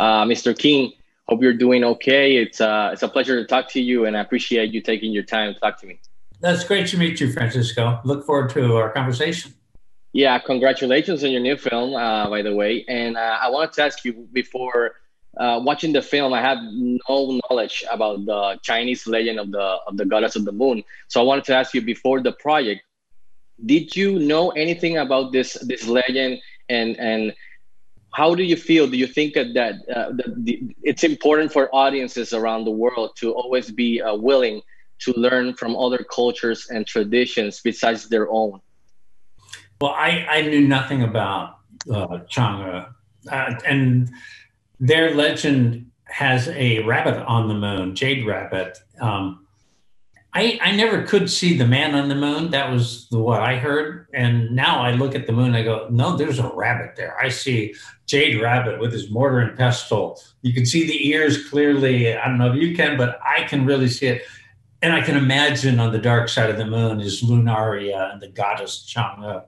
Uh, Mr. Keane, hope you're doing okay. It's uh, it's a pleasure to talk to you, and I appreciate you taking your time to talk to me. That's great to meet you, Francisco. Look forward to our conversation. Yeah, congratulations on your new film, uh, by the way. And uh, I wanted to ask you before uh, watching the film, I had no knowledge about the Chinese legend of the of the goddess of the moon. So I wanted to ask you before the project, did you know anything about this this legend and and how do you feel? Do you think that, that, uh, the, it's important for audiences around the world to always be uh, willing to learn from other cultures and traditions besides their own? Well, I, I knew nothing about uh, Chang'e, uh, and their legend has a rabbit on the moon, Jade Rabbit. Um, I, I never could see the man on the moon. That was the, what I heard. And now I look at the moon, I go, no, there's a rabbit there. I see Jade Rabbit with his mortar and pestle. You can see the ears clearly. I don't know if you can, but I can really see it. And I can imagine on the dark side of the moon is Lunaria and the goddess Chang'e.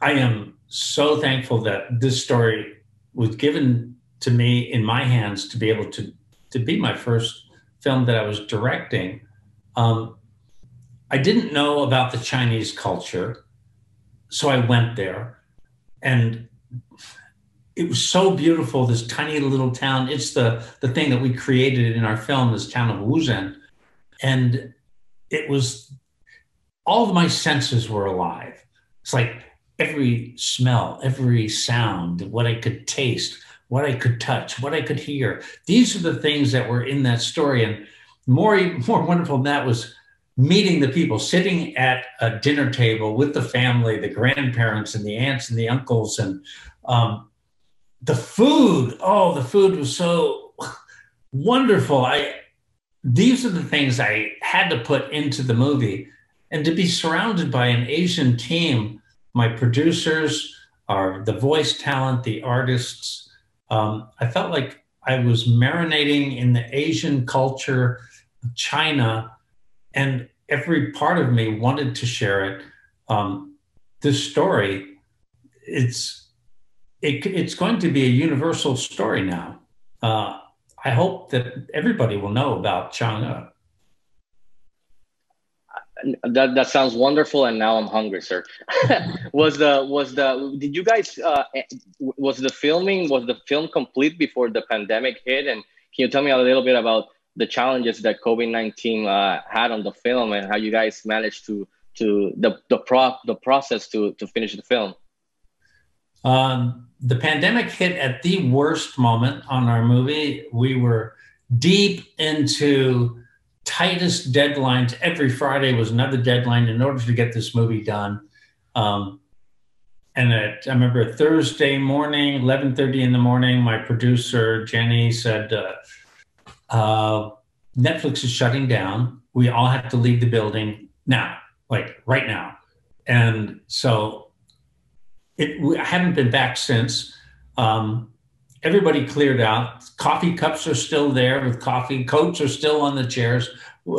I am so thankful that this story was given to me in my hands to be able to to be my first film that I was directing. Um, I didn't know about the Chinese culture, so I went there, and it was so beautiful. This tiny little town. It's the the thing that we created in our film, this town of Wuzhen, and it was all of my senses were alive. It's like every smell, every sound, what I could taste, what I could touch, what I could hear. These are the things that were in that story. And more, more wonderful than that was meeting the people, sitting at a dinner table with the family, the grandparents and the aunts and the uncles, and um, the food. Oh, the food was so wonderful. I these are the things I had to put into the movie, and to be surrounded by an Asian team my producers, are the voice talent, the artists. Um, I felt like I was marinating in the Asian culture, China, and every part of me wanted to share it. Um, this story, it's it, it's going to be a universal story now. Uh, I hope that everybody will know about Chang'e that that sounds wonderful and now i'm hungry sir was the was the did you guys uh, was the filming was the film complete before the pandemic hit and can you tell me a little bit about the challenges that covid-19 uh, had on the film and how you guys managed to to the the pro the process to to finish the film um, the pandemic hit at the worst moment on our movie we were deep into tightest deadlines. Every Friday was another deadline in order to get this movie done. Um, and I remember Thursday morning, 11:30 in the morning, my producer Jenny said, uh, uh, "Netflix is shutting down. We all have to leave the building now, like right now." And so, it I haven't been back since. Um, everybody cleared out. Coffee cups are still there with coffee. Coats are still on the chairs.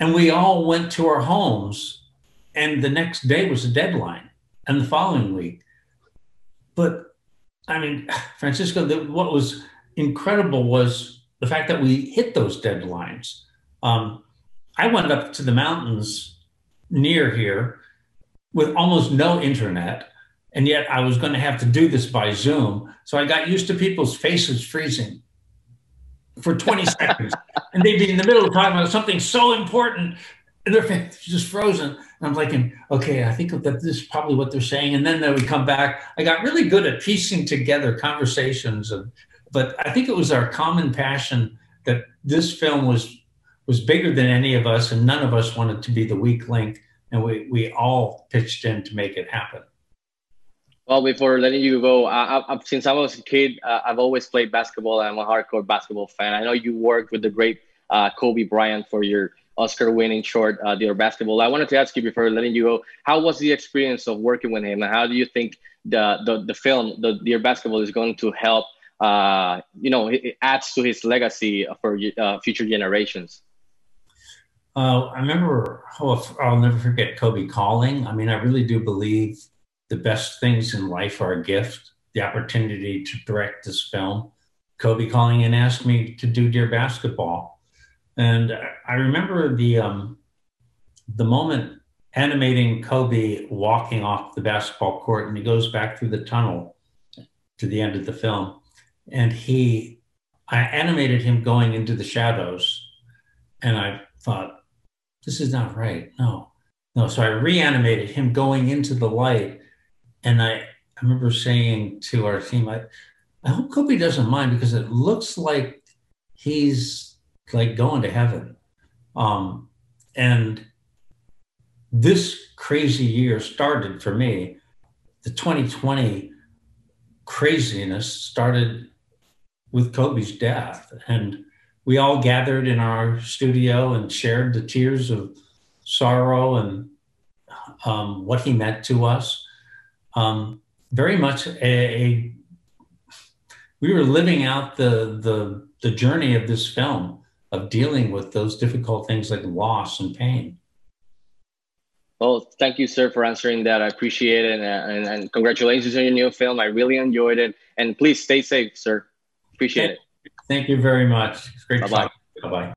And we all went to our homes. And the next day was a deadline, and the following week. But I mean, Francisco, the, what was incredible was the fact that we hit those deadlines. Um, I went up to the mountains near here with almost no internet and yet I was going to have to do this by Zoom. So I got used to people's faces freezing for 20 seconds. And they'd be in the middle of talking about something so important and their face just frozen. And I'm thinking, okay, I think that this is probably what they're saying. And then they would come back. I got really good at piecing together conversations. And, but I think it was our common passion that this film was was bigger than any of us, and none of us wanted to be the weak link. And we, we all pitched in to make it happen. Well, before letting you go, I, I, since I was a kid, uh, I've always played basketball. I'm a hardcore basketball fan. I know you worked with the great uh, Kobe Bryant for your Oscar-winning short, uh, Dear Basketball. I wanted to ask you before letting you go, how was the experience of working with him, and how do you think the the, the film, the Dear Basketball, is going to help? Uh, you know, it adds to his legacy for uh, future generations. Uh, I remember, oh, I'll never forget Kobe calling. I mean, I really do believe the best things in life are a gift. The opportunity to direct this film Kobe calling and asked me to do Dear Basketball. And I remember the um, the moment animating Kobe walking off the basketball court, and he goes back through the tunnel to the end of the film, and he, I animated him going into the shadows, and I thought, this is not right. No, no. So I reanimated him going into the light, and I, I remember saying to our team, I, I hope Kobe doesn't mind because it looks like he's like going to heaven. Um, and this crazy year started for me. The 2020 craziness started with Kobe's death. And we all gathered in our studio and shared the tears of sorrow and um, what he meant to us. Um, very much a, a, we were living out the, the the journey of this film of dealing with those difficult things like loss and pain. Well, thank you, sir, for answering that. I appreciate it. And, and, and, congratulations on your new film. I really enjoyed it. And please stay safe, sir. Appreciate thank, it. Thank you very much. It's great Bye-bye. Bye bye.